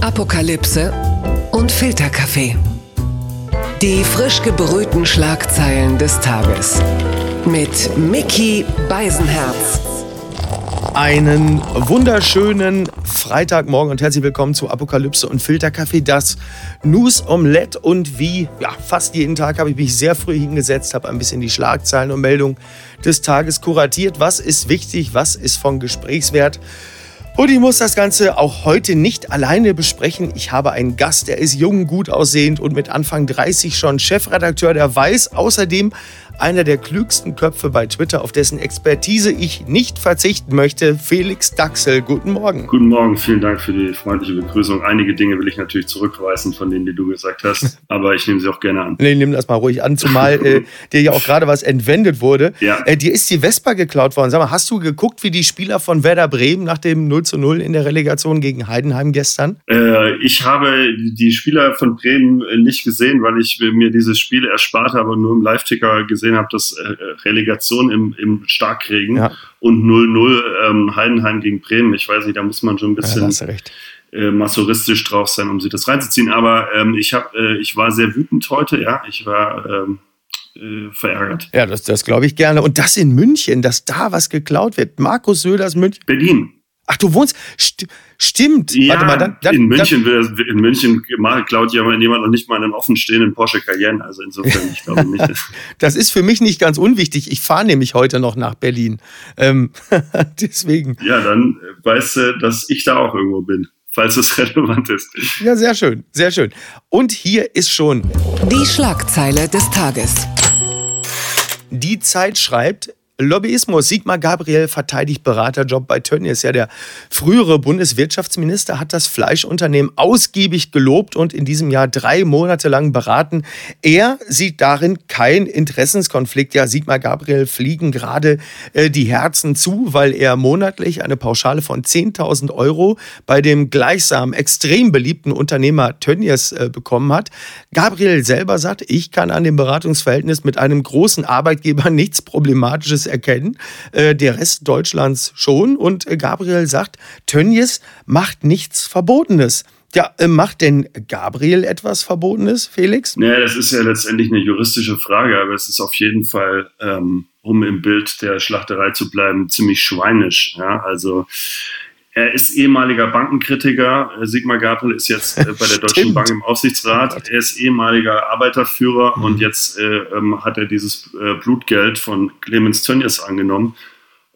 Apokalypse und Filterkaffee. Die frisch gebrühten Schlagzeilen des Tages. Mit Mickey Beisenherz. Einen wunderschönen Freitagmorgen und herzlich willkommen zu Apokalypse und Filterkaffee, das News Omelette. Und wie ja, fast jeden Tag habe ich mich sehr früh hingesetzt, habe ein bisschen die Schlagzeilen und Meldungen des Tages kuratiert. Was ist wichtig, was ist von Gesprächswert? Und ich muss das Ganze auch heute nicht alleine besprechen. Ich habe einen Gast, der ist jung, gut aussehend und mit Anfang 30 schon Chefredakteur der Weiß. Außerdem einer der klügsten Köpfe bei Twitter, auf dessen Expertise ich nicht verzichten möchte, Felix Daxel. Guten Morgen. Guten Morgen, vielen Dank für die freundliche Begrüßung. Einige Dinge will ich natürlich zurückweisen von denen, die du gesagt hast, aber ich nehme sie auch gerne an. Nee, nimm das mal ruhig an, zumal äh, dir ja auch gerade was entwendet wurde. Ja. Äh, dir ist die Vespa geklaut worden. Sag mal, hast du geguckt, wie die Spieler von Werder Bremen nach dem 0 zu 0 in der Relegation gegen Heidenheim gestern? Äh, ich habe die Spieler von Bremen nicht gesehen, weil ich mir dieses Spiel erspart habe und nur im Live-Ticker gesehen gesehen habe, dass äh, Relegation im, im Starkregen ja. und 0-0 ähm, Heidenheim gegen Bremen. Ich weiß nicht, da muss man schon ein bisschen ja, äh, masochistisch drauf sein, um sich das reinzuziehen. Aber ähm, ich, hab, äh, ich war sehr wütend heute, ja. Ich war ähm, äh, verärgert. Ja, das, das glaube ich gerne. Und das in München, dass da was geklaut wird. Markus Söders München. Berlin. Ach, du wohnst. St stimmt. Ja, Warte mal, dann, dann, in München, dann, in München klaut ja jemand noch nicht mal einen offenstehenden Porsche Cayenne. Also insofern, ich glaube nicht. das ist für mich nicht ganz unwichtig. Ich fahre nämlich heute noch nach Berlin. Ähm, deswegen. Ja, dann weißt du, dass ich da auch irgendwo bin falls es relevant ist. Ja, sehr schön, sehr schön. Und hier ist schon die Schlagzeile des Tages. Die Zeit schreibt, Lobbyismus. Sigmar Gabriel verteidigt Beraterjob bei Tönnies. Ja, der frühere Bundeswirtschaftsminister hat das Fleischunternehmen ausgiebig gelobt und in diesem Jahr drei Monate lang beraten. Er sieht darin keinen Interessenskonflikt. Ja, Sigmar Gabriel fliegen gerade äh, die Herzen zu, weil er monatlich eine Pauschale von 10.000 Euro bei dem gleichsam extrem beliebten Unternehmer Tönnies äh, bekommen hat. Gabriel selber sagt, ich kann an dem Beratungsverhältnis mit einem großen Arbeitgeber nichts Problematisches erkennen. Äh, der Rest Deutschlands schon. Und äh, Gabriel sagt, Tönnies macht nichts Verbotenes. Ja, äh, macht denn Gabriel etwas Verbotenes, Felix? Naja, das ist ja letztendlich eine juristische Frage, aber es ist auf jeden Fall, ähm, um im Bild der Schlachterei zu bleiben, ziemlich schweinisch. Ja? Also er ist ehemaliger Bankenkritiker. Sigmar Gabriel ist jetzt äh, bei der Deutschen Bank im Aufsichtsrat. Er ist ehemaliger Arbeiterführer mhm. und jetzt äh, ähm, hat er dieses äh, Blutgeld von Clemens Tönnies angenommen.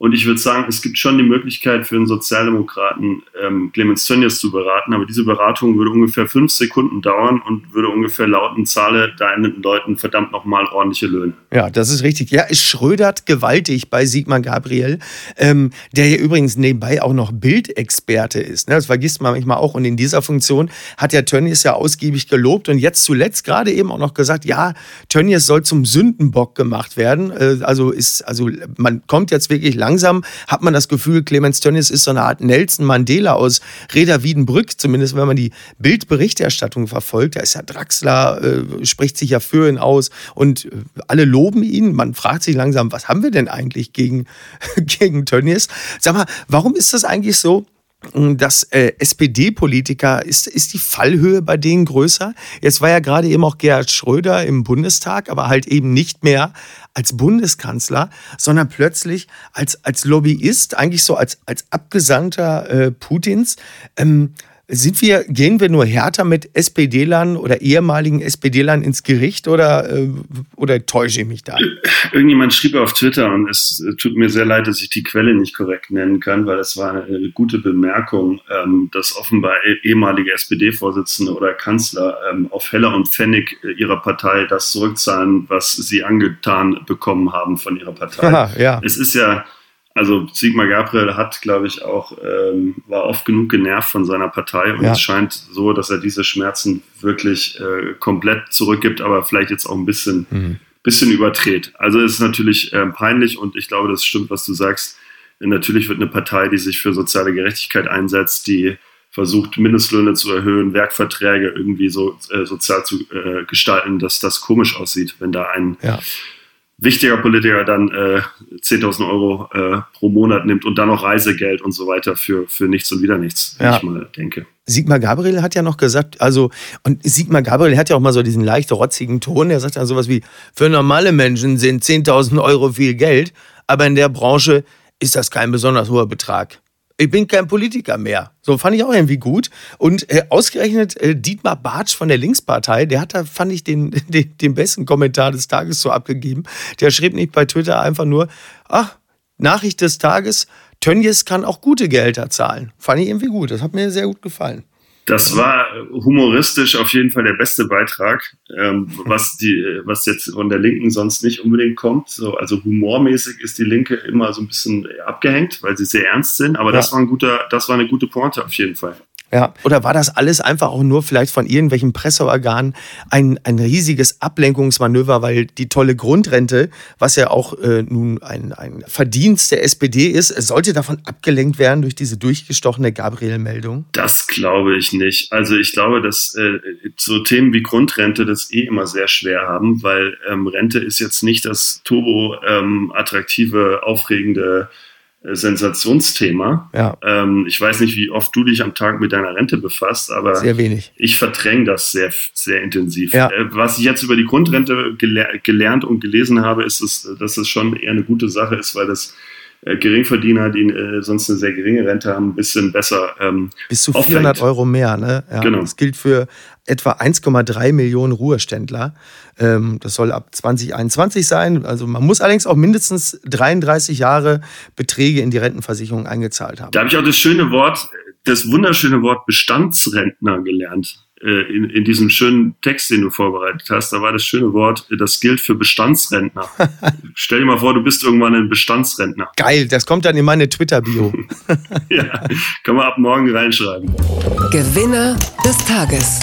Und ich würde sagen, es gibt schon die Möglichkeit für einen Sozialdemokraten, ähm, Clemens Tönnies zu beraten, aber diese Beratung würde ungefähr fünf Sekunden dauern und würde ungefähr lauten, zahle deinen Leuten verdammt nochmal ordentliche Löhne. Ja, das ist richtig. Ja, es schrödert gewaltig bei Sigmar Gabriel, ähm, der ja übrigens nebenbei auch noch Bildexperte ist. Ne? Das vergisst man manchmal auch. Und in dieser Funktion hat ja Tönnies ja ausgiebig gelobt und jetzt zuletzt gerade eben auch noch gesagt, ja, Tönnies soll zum Sündenbock gemacht werden. Äh, also ist, also man kommt jetzt wirklich lang langsam hat man das Gefühl, Clemens Tönnies ist so eine Art Nelson Mandela aus Reda Wiedenbrück, zumindest wenn man die Bildberichterstattung verfolgt. Da ist ja Draxler, äh, spricht sich ja für ihn aus und äh, alle loben ihn. Man fragt sich langsam, was haben wir denn eigentlich gegen, gegen Tönnies? Sag mal, warum ist das eigentlich so? Dass äh, SPD-Politiker, ist, ist die Fallhöhe bei denen größer? Jetzt war ja gerade eben auch Gerhard Schröder im Bundestag, aber halt eben nicht mehr als Bundeskanzler, sondern plötzlich als, als Lobbyist, eigentlich so als, als Abgesandter äh, Putins. Ähm, sind wir, gehen wir nur härter mit SPD-Lern oder ehemaligen SPD-Lern ins Gericht oder, äh, oder täusche ich mich da? Irgendjemand schrieb auf Twitter und es tut mir sehr leid, dass ich die Quelle nicht korrekt nennen kann, weil es war eine gute Bemerkung, ähm, dass offenbar e-, ehemalige SPD-Vorsitzende oder Kanzler ähm, auf Heller und Pfennig ihrer Partei das zurückzahlen, was sie angetan bekommen haben von ihrer Partei. Aha, ja. Es ist ja also Sigmar Gabriel hat, glaube ich, auch, ähm, war oft genug genervt von seiner Partei und ja. es scheint so, dass er diese Schmerzen wirklich äh, komplett zurückgibt, aber vielleicht jetzt auch ein bisschen, mhm. bisschen überdreht. Also es ist natürlich äh, peinlich und ich glaube, das stimmt, was du sagst. Natürlich wird eine Partei, die sich für soziale Gerechtigkeit einsetzt, die versucht, Mindestlöhne zu erhöhen, Werkverträge irgendwie so äh, sozial zu äh, gestalten, dass das komisch aussieht, wenn da ein ja wichtiger Politiker dann äh, 10.000 Euro äh, pro Monat nimmt und dann noch Reisegeld und so weiter für, für nichts und wieder nichts, ja. ich mal denke. Sigmar Gabriel hat ja noch gesagt, also, und Sigmar Gabriel hat ja auch mal so diesen leicht rotzigen Ton, der sagt dann sowas wie, für normale Menschen sind 10.000 Euro viel Geld, aber in der Branche ist das kein besonders hoher Betrag. Ich bin kein Politiker mehr. So fand ich auch irgendwie gut. Und äh, ausgerechnet äh, Dietmar Bartsch von der Linkspartei, der hat da, fand ich, den, den, den besten Kommentar des Tages so abgegeben. Der schrieb nicht bei Twitter einfach nur, ach, Nachricht des Tages, Tönnies kann auch gute Gehälter zahlen. Fand ich irgendwie gut. Das hat mir sehr gut gefallen. Das war humoristisch auf jeden Fall der beste Beitrag, ähm, was, die, was jetzt von der Linken sonst nicht unbedingt kommt. So, also humormäßig ist die Linke immer so ein bisschen abgehängt, weil sie sehr ernst sind. Aber ja. das war ein guter, das war eine gute Pointe auf jeden Fall. Ja. Oder war das alles einfach auch nur vielleicht von irgendwelchen Presseorganen ein, ein riesiges Ablenkungsmanöver, weil die tolle Grundrente, was ja auch äh, nun ein, ein Verdienst der SPD ist, sollte davon abgelenkt werden durch diese durchgestochene Gabriel-Meldung? Das glaube ich nicht. Also ich glaube, dass äh, so Themen wie Grundrente das eh immer sehr schwer haben, weil ähm, Rente ist jetzt nicht das turbo ähm, attraktive, aufregende Sensationsthema. Ja. Ähm, ich weiß nicht, wie oft du dich am Tag mit deiner Rente befasst, aber sehr wenig. ich verdränge das sehr, sehr intensiv. Ja. Äh, was ich jetzt über die Grundrente gele gelernt und gelesen habe, ist, es, dass es schon eher eine gute Sache ist, weil das Geringverdiener, die äh, sonst eine sehr geringe Rente haben, ein bisschen besser. Ähm, Bis zu 400 auffängt. Euro mehr, ne? Ja, genau. Das gilt für etwa 1,3 Millionen Ruheständler. Ähm, das soll ab 2021 sein. Also man muss allerdings auch mindestens 33 Jahre Beträge in die Rentenversicherung eingezahlt haben. Da habe ich auch das schöne Wort, das wunderschöne Wort Bestandsrentner gelernt. Äh, in, in diesem schönen Text, den du vorbereitet hast, da war das schöne Wort, das gilt für Bestandsrentner. Stell dir mal vor, du bist irgendwann ein Bestandsrentner. Geil, das kommt dann in meine Twitter-Bio. ja, kann man ab morgen reinschreiben. Gewinner des Tages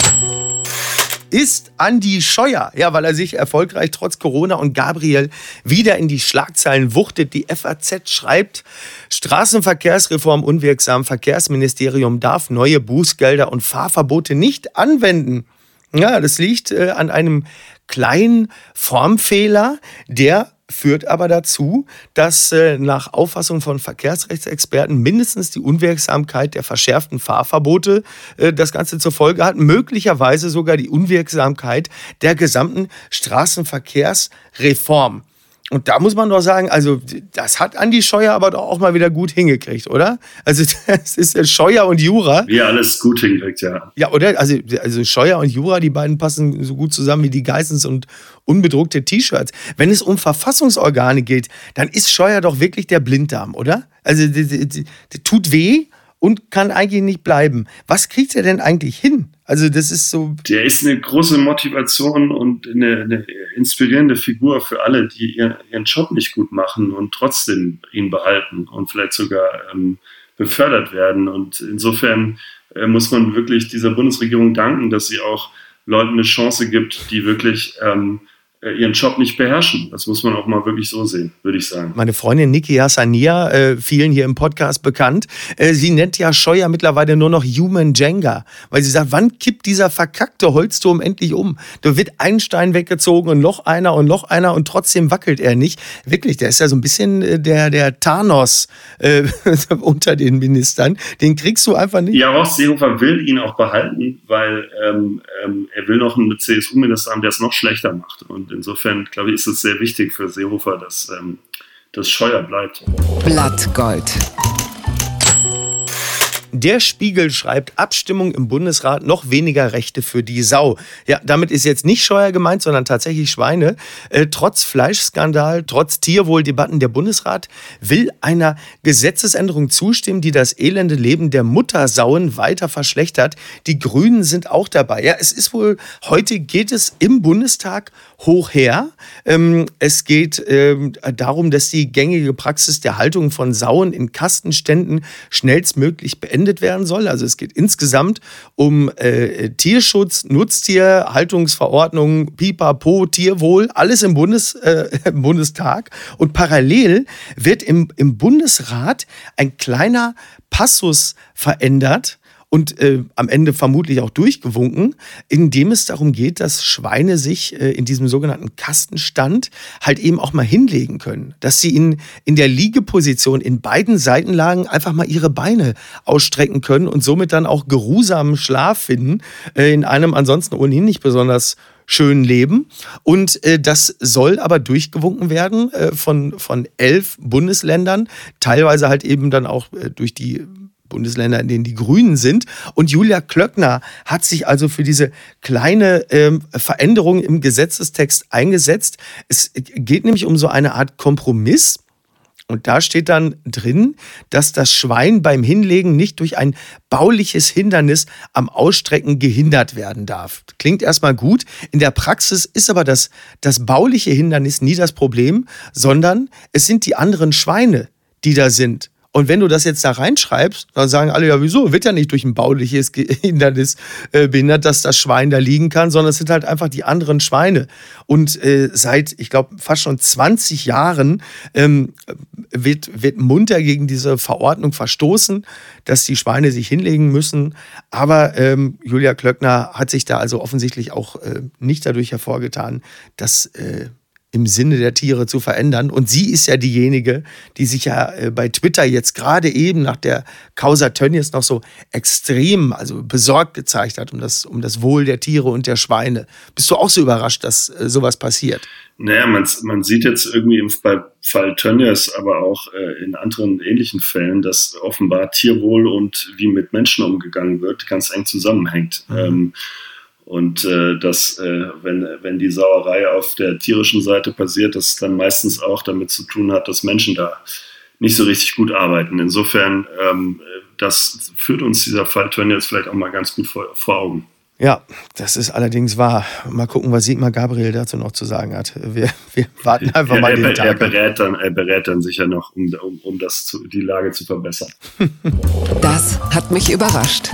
ist Andy Scheuer. Ja, weil er sich erfolgreich trotz Corona und Gabriel wieder in die Schlagzeilen wuchtet. Die FAZ schreibt, Straßenverkehrsreform unwirksam. Verkehrsministerium darf neue Bußgelder und Fahrverbote nicht anwenden. Ja, das liegt äh, an einem kleinen Formfehler, der führt aber dazu, dass äh, nach Auffassung von Verkehrsrechtsexperten mindestens die Unwirksamkeit der verschärften Fahrverbote äh, das Ganze zur Folge hat, möglicherweise sogar die Unwirksamkeit der gesamten Straßenverkehrsreform. Und da muss man doch sagen, also das hat Andi Scheuer aber doch auch mal wieder gut hingekriegt, oder? Also das ist ja Scheuer und Jura. Wie alles gut hingekriegt, ja. Ja, oder? Also, also Scheuer und Jura, die beiden passen so gut zusammen wie die Geissens und unbedruckte T-Shirts. Wenn es um Verfassungsorgane geht, dann ist Scheuer doch wirklich der Blinddarm, oder? Also der tut weh und kann eigentlich nicht bleiben. Was kriegt er denn eigentlich hin? Also das ist so. Der ist eine große Motivation und eine, eine inspirierende Figur für alle, die ihren, Job nicht gut machen und trotzdem ihn behalten und vielleicht sogar ähm, befördert werden. Und insofern äh, muss man wirklich dieser Bundesregierung danken, dass sie auch Leuten eine Chance gibt, die wirklich ähm, äh, ihren Job nicht beherrschen. Das muss man auch mal wirklich so sehen, würde ich sagen. Meine Freundin Niki Hassania, äh, vielen hier im Podcast bekannt, äh, sie nennt ja Scheuer mittlerweile nur noch Human Jenga, weil sie sagt, wann kippt dieser verkackte Holzturm endlich um? Da wird ein Stein weggezogen und noch einer und noch einer und trotzdem wackelt er nicht. Wirklich, der ist ja so ein bisschen äh, der, der Thanos äh, unter den Ministern. Den kriegst du einfach nicht. Ja, Horst Seehofer will ihn auch behalten, weil ähm, ähm, er will noch einen CSU-Minister haben, der es noch schlechter macht. Insofern, glaube ich, ist es sehr wichtig für Seehofer, dass ähm, das Scheuer bleibt. Blattgold. Der Spiegel schreibt Abstimmung im Bundesrat noch weniger Rechte für die Sau. Ja, damit ist jetzt nicht Scheuer gemeint, sondern tatsächlich Schweine. Äh, trotz Fleischskandal, trotz Tierwohldebatten, der Bundesrat will einer Gesetzesänderung zustimmen, die das elende Leben der Muttersauen weiter verschlechtert. Die Grünen sind auch dabei. Ja, es ist wohl, heute geht es im Bundestag hoch her. Ähm, es geht ähm, darum, dass die gängige Praxis der Haltung von Sauen in Kastenständen schnellstmöglich beendet beendet werden soll. Also es geht insgesamt um äh, Tierschutz, Nutztier, Haltungsverordnung, Pipapo, Tierwohl, alles im, Bundes, äh, im Bundestag. Und parallel wird im, im Bundesrat ein kleiner Passus verändert. Und äh, am Ende vermutlich auch durchgewunken, indem es darum geht, dass Schweine sich äh, in diesem sogenannten Kastenstand halt eben auch mal hinlegen können. Dass sie in, in der Liegeposition in beiden Seitenlagen einfach mal ihre Beine ausstrecken können und somit dann auch geruhsamen Schlaf finden äh, in einem ansonsten ohnehin nicht besonders schönen Leben. Und äh, das soll aber durchgewunken werden äh, von, von elf Bundesländern, teilweise halt eben dann auch äh, durch die Bundesländer, in denen die Grünen sind. Und Julia Klöckner hat sich also für diese kleine ähm, Veränderung im Gesetzestext eingesetzt. Es geht nämlich um so eine Art Kompromiss. Und da steht dann drin, dass das Schwein beim Hinlegen nicht durch ein bauliches Hindernis am Ausstrecken gehindert werden darf. Klingt erstmal gut. In der Praxis ist aber das, das bauliche Hindernis nie das Problem, sondern es sind die anderen Schweine, die da sind. Und wenn du das jetzt da reinschreibst, dann sagen alle, ja, wieso? Wird ja nicht durch ein bauliches Hindernis äh, behindert, dass das Schwein da liegen kann, sondern es sind halt einfach die anderen Schweine. Und äh, seit, ich glaube, fast schon 20 Jahren ähm, wird, wird munter gegen diese Verordnung verstoßen, dass die Schweine sich hinlegen müssen. Aber ähm, Julia Klöckner hat sich da also offensichtlich auch äh, nicht dadurch hervorgetan, dass äh, im Sinne der Tiere zu verändern. Und sie ist ja diejenige, die sich ja äh, bei Twitter jetzt gerade eben nach der Causa Tönnies noch so extrem, also besorgt gezeigt hat um das, um das Wohl der Tiere und der Schweine. Bist du auch so überrascht, dass äh, sowas passiert? Naja, man, man sieht jetzt irgendwie im Fall Tönnies, aber auch äh, in anderen ähnlichen Fällen, dass offenbar Tierwohl und wie mit Menschen umgegangen wird, ganz eng zusammenhängt. Mhm. Ähm, und äh, dass, äh, wenn, wenn die Sauerei auf der tierischen Seite passiert, das dann meistens auch damit zu tun hat, dass Menschen da nicht so richtig gut arbeiten. Insofern, ähm, das führt uns dieser Fall Turn jetzt vielleicht auch mal ganz gut vor, vor Augen. Ja, das ist allerdings wahr. Mal gucken, was Sigmar Gabriel dazu noch zu sagen hat. Wir, wir warten einfach er, mal den er, Tag. Er berät dann, er berät dann sicher noch, um, um, um das zu, die Lage zu verbessern. Das hat mich überrascht.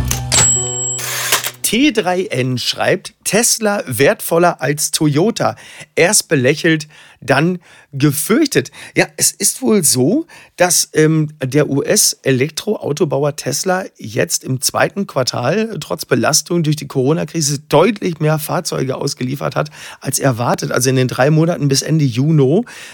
T3N schreibt, Tesla wertvoller als Toyota. Erst belächelt, dann gefürchtet. Ja, es ist wohl so, dass ähm, der US-Elektroautobauer Tesla jetzt im zweiten Quartal trotz Belastung durch die Corona-Krise deutlich mehr Fahrzeuge ausgeliefert hat als erwartet. Also in den drei Monaten bis Ende Juni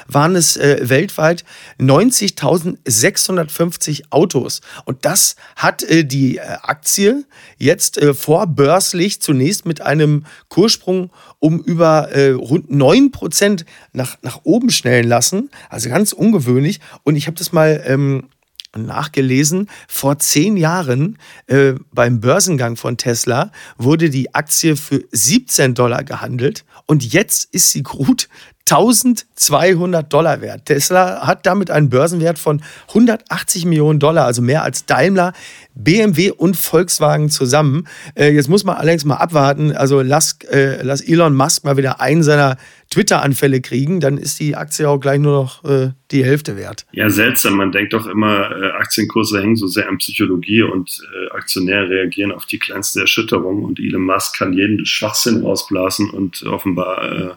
waren es äh, weltweit 90.650 Autos. Und das hat äh, die äh, Aktie jetzt äh, vorbörslich zunächst mit einem Kurssprung um über äh, rund 9 Prozent nach, nach oben schnellen lassen. Also ganz ungewöhnlich. Und ich habe das mal ähm, nachgelesen. Vor zehn Jahren äh, beim Börsengang von Tesla wurde die Aktie für 17 Dollar gehandelt. Und jetzt ist sie gut 1200 Dollar wert. Tesla hat damit einen Börsenwert von 180 Millionen Dollar, also mehr als Daimler, BMW und Volkswagen zusammen. Äh, jetzt muss man allerdings mal abwarten. Also lass, äh, lass Elon Musk mal wieder einen seiner Twitter-Anfälle kriegen, dann ist die Aktie auch gleich nur noch äh, die Hälfte wert. Ja, seltsam. Man denkt doch immer, äh, Aktienkurse hängen so sehr an Psychologie und äh, Aktionäre reagieren auf die kleinste Erschütterung und Elon Musk kann jeden Schwachsinn rausblasen und offenbar äh,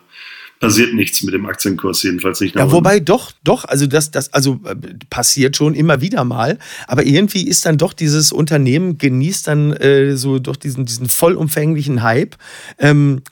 passiert nichts mit dem Aktienkurs, jedenfalls nicht. Ja, wobei doch, doch, also das, das also äh, passiert schon immer wieder mal, aber irgendwie ist dann doch dieses Unternehmen genießt dann äh, so doch diesen, diesen vollumfänglichen Hype. Ähm,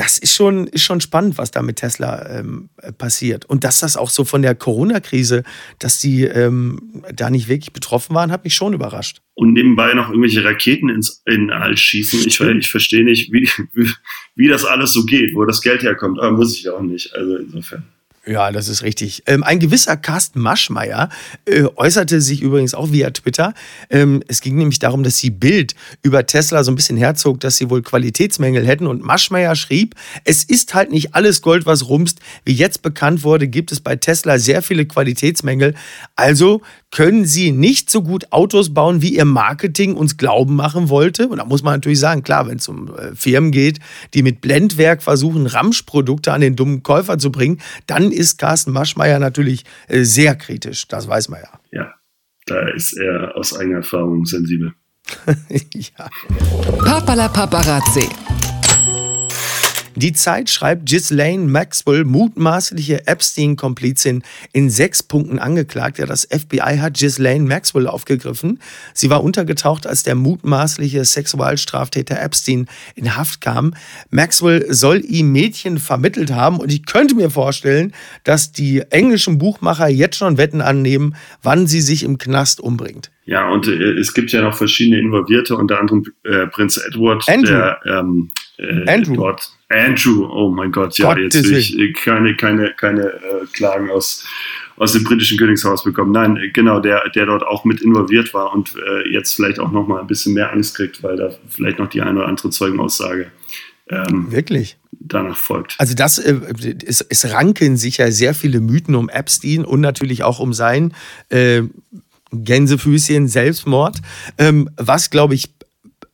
das ist schon, ist schon spannend, was da mit Tesla ähm, passiert. Und dass das auch so von der Corona-Krise, dass die ähm, da nicht wirklich betroffen waren, hat mich schon überrascht. Und nebenbei noch irgendwelche Raketen ins in All schießen. Ich, ich verstehe nicht, wie, wie, wie das alles so geht, wo das Geld herkommt. Aber muss ich auch nicht. Also insofern. Ja, das ist richtig. Ähm, ein gewisser Carsten Maschmeyer äh, äußerte sich übrigens auch via Twitter. Ähm, es ging nämlich darum, dass sie Bild über Tesla so ein bisschen herzog, dass sie wohl Qualitätsmängel hätten. Und Maschmeyer schrieb, es ist halt nicht alles Gold, was rumst. Wie jetzt bekannt wurde, gibt es bei Tesla sehr viele Qualitätsmängel. Also können sie nicht so gut Autos bauen, wie ihr Marketing uns glauben machen wollte. Und da muss man natürlich sagen, klar, wenn es um äh, Firmen geht, die mit Blendwerk versuchen, Ramschprodukte an den dummen Käufer zu bringen, dann ist Carsten Maschmeyer natürlich äh, sehr kritisch. Das weiß man ja. Ja, da ist er aus eigener Erfahrung sensibel. ja. Papala Paparazzi. Die Zeit schreibt, Ghislaine Maxwell, mutmaßliche Epstein-Komplizin, in sechs Punkten angeklagt. Ja, das FBI hat Ghislaine Maxwell aufgegriffen. Sie war untergetaucht, als der mutmaßliche Sexualstraftäter Epstein in Haft kam. Maxwell soll ihm Mädchen vermittelt haben und ich könnte mir vorstellen, dass die englischen Buchmacher jetzt schon Wetten annehmen, wann sie sich im Knast umbringt. Ja, und äh, es gibt ja noch verschiedene Involvierte, unter anderem äh, Prinz Edward, Andrew. der ähm, äh, Andrew. dort Andrew, oh mein Gott, ja, Gottes jetzt will ich keine, keine, keine äh, Klagen aus, aus dem britischen Königshaus bekommen. Nein, äh, genau, der, der dort auch mit involviert war und äh, jetzt vielleicht auch noch mal ein bisschen mehr Angst kriegt, weil da vielleicht noch die eine oder andere Zeugenaussage ähm, Wirklich? danach folgt. Also das, äh, es, es ranken sich ja sehr viele Mythen um Epstein und natürlich auch um sein äh, Gänsefüßchen Selbstmord. Ähm, was, glaube ich,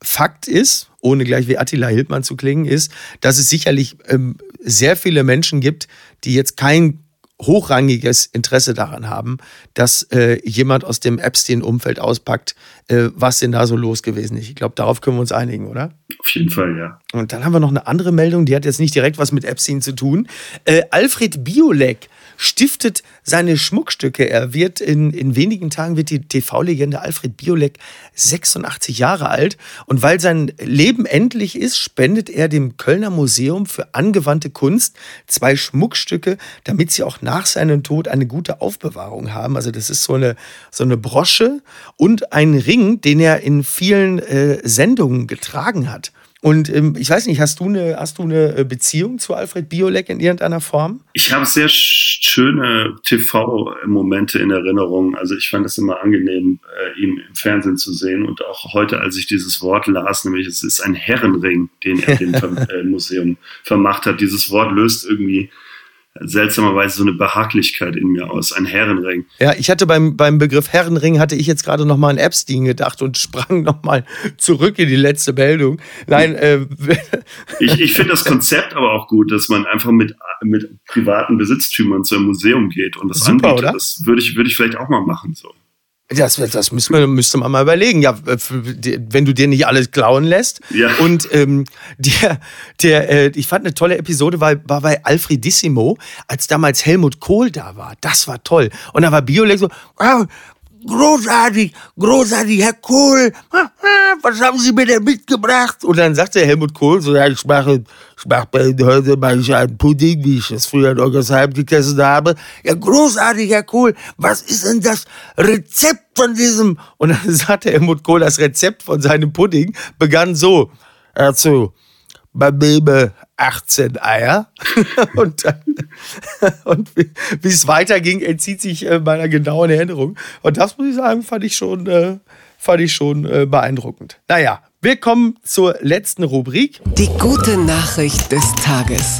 Fakt ist, ohne gleich wie Attila Hildmann zu klingen, ist, dass es sicherlich ähm, sehr viele Menschen gibt, die jetzt kein hochrangiges Interesse daran haben, dass äh, jemand aus dem Epstein-Umfeld auspackt, äh, was denn da so los gewesen ist. Ich glaube, darauf können wir uns einigen, oder? Auf jeden Fall, ja. Und dann haben wir noch eine andere Meldung, die hat jetzt nicht direkt was mit Epstein zu tun. Äh, Alfred Biolek stiftet seine Schmuckstücke. Er wird in, in wenigen Tagen wird die TV-Legende Alfred Biolek 86 Jahre alt. Und weil sein Leben endlich ist, spendet er dem Kölner Museum für angewandte Kunst zwei Schmuckstücke, damit sie auch nach seinem Tod eine gute Aufbewahrung haben. Also das ist so eine, so eine Brosche und ein Ring, den er in vielen äh, Sendungen getragen hat. Und ähm, ich weiß nicht, hast du eine, hast du eine Beziehung zu Alfred Biolek in irgendeiner Form? Ich habe sehr schöne TV-Momente in Erinnerung. Also ich fand es immer angenehm, äh, ihn im Fernsehen zu sehen. Und auch heute, als ich dieses Wort las, nämlich es ist ein Herrenring, den er dem äh, Museum vermacht hat. Dieses Wort löst irgendwie seltsamerweise so eine Behaglichkeit in mir aus, ein Herrenring. Ja, ich hatte beim, beim Begriff Herrenring, hatte ich jetzt gerade nochmal an Epstein gedacht und sprang nochmal zurück in die letzte Meldung. Nein, äh, ich, ich finde das Konzept aber auch gut, dass man einfach mit, mit privaten Besitztümern zu einem Museum geht und das Super, anbietet. oder? Das würde ich, würde ich vielleicht auch mal machen. So. Das, das müsste, man, müsste man mal überlegen. Ja, wenn du dir nicht alles klauen lässt. Ja. Und ähm, der, der, äh, ich fand eine tolle Episode, war, war bei Alfredissimo, als damals Helmut Kohl da war. Das war toll. Und da war Biolek so, ah, großartig, großartig, Herr Kohl, was haben Sie mir denn mitgebracht? Und dann sagte Helmut Kohl so, ja, ich mache, ich mache bei heute mache ich einen Pudding, wie ich es früher in Oggersheim gegessen habe. Ja, großartig, Herr Kohl, was ist denn das Rezept von diesem? Und dann sagte Helmut Kohl, das Rezept von seinem Pudding begann so, dazu, man nehme 18 Eier und, dann, und wie es weiterging, entzieht sich äh, meiner genauen Erinnerung. Und das muss ich sagen, fand ich schon, äh, fand ich schon äh, beeindruckend. Naja, wir kommen zur letzten Rubrik. Die gute Nachricht des Tages.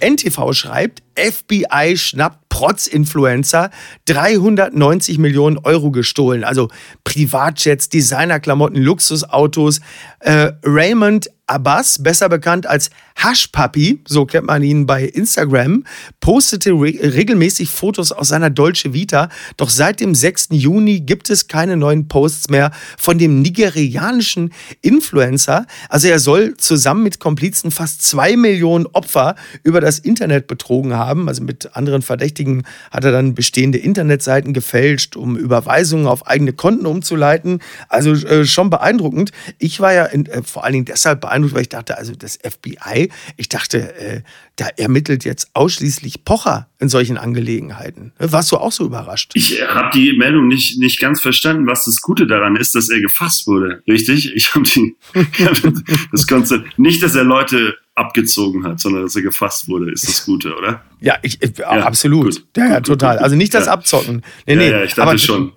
NTV schreibt, FBI schnappt Protz-Influencer 390 Millionen Euro gestohlen. Also Privatjets, Designerklamotten, Luxusautos. Äh, Raymond Abbas, besser bekannt als Hushpuppy, so kennt man ihn bei Instagram, postete re regelmäßig Fotos aus seiner Dolce Vita. Doch seit dem 6. Juni gibt es keine neuen Posts mehr von dem nigerianischen Influencer. Also er soll zusammen mit Komplizen fast zwei Millionen Opfer über das Internet betrogen haben. Also mit anderen Verdächtigen hat er dann bestehende Internetseiten gefälscht, um Überweisungen auf eigene Konten umzuleiten. Also äh, schon beeindruckend. Ich war ja in, äh, vor allen Dingen deshalb beeindruckt, weil ich dachte, also das FBI, ich dachte, äh, da ermittelt jetzt ausschließlich Pocher in solchen Angelegenheiten. Warst du auch so überrascht? Ich habe die Meldung nicht, nicht ganz verstanden, was das Gute daran ist, dass er gefasst wurde. Richtig? Ich habe die das Konzept nicht, dass er Leute abgezogen hat, sondern dass er gefasst wurde, ist das Gute, oder? Ja, ich, ich, absolut. gut. ja, ja, gut, total. gut. Also nicht das Ja. Abzocken. Nee, ja, nee. ja, ich dachte aber, schon.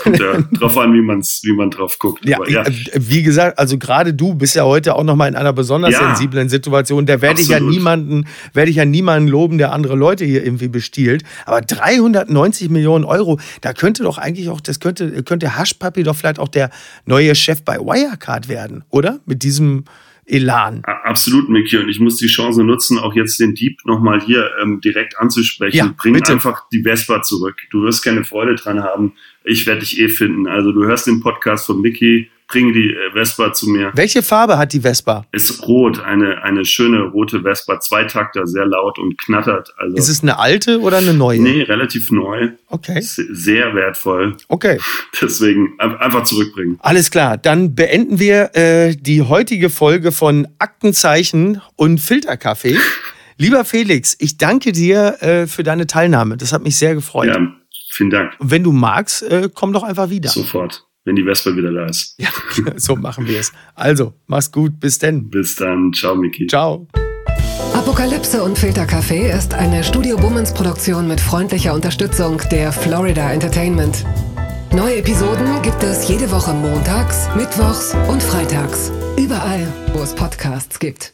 Kommt ja drauf an, wie, man's, wie man drauf guckt. Ja, Aber ja. äh, wie gesagt, also gerade du bist ja heute auch noch mal in einer besonders Ja. sensiblen Situation. Da werde ich ja niemanden, werde ich ja niemanden loben, der andere Leute hier irgendwie bestiehlt. Aber 390 Millionen Euro, da könnte doch eigentlich auch, das könnte, könnte Haschpapi doch vielleicht auch der neue Chef bei Wirecard werden, oder? Mit diesem Elan. Absolut, Micky. Und ich muss die Chance nutzen, auch jetzt den Dieb nochmal hier ähm, direkt anzusprechen. Ja, Bring bitte. einfach die Vespa zurück. Du wirst keine Freude dran haben. Ich werde dich eh finden. Also du hörst den Podcast von Mickey, bring die äh, Vespa zu mir. Welche Farbe hat die Vespa? Ist rot, eine, eine schöne rote Vespa, Zweitakter, sehr laut und knattert. Also, Ist es eine alte oder eine neue? nee, relativ neu, Okay. se- sehr wertvoll. Okay. Deswegen ein- einfach zurückbringen. Alles klar, dann beenden wir äh, die heutige Folge von Aktenzeichen und Filterkaffee. Lieber Felix, ich danke dir äh, für deine Teilnahme. Das hat mich sehr gefreut. Ja, vielen Dank. Und wenn du magst, äh, komm doch einfach wieder. Sofort, wenn die Vespa wieder da ist. Ja, so machen wir es. Also, mach's gut, bis denn. Bis dann. Ciao, Miki. Ciao. Apokalypse und Filterkaffee ist eine Studio Bummens Produktion mit freundlicher Unterstützung der Florida Entertainment. Neue Episoden gibt es jede Woche montags, mittwochs und freitags. Überall, wo es Podcasts gibt.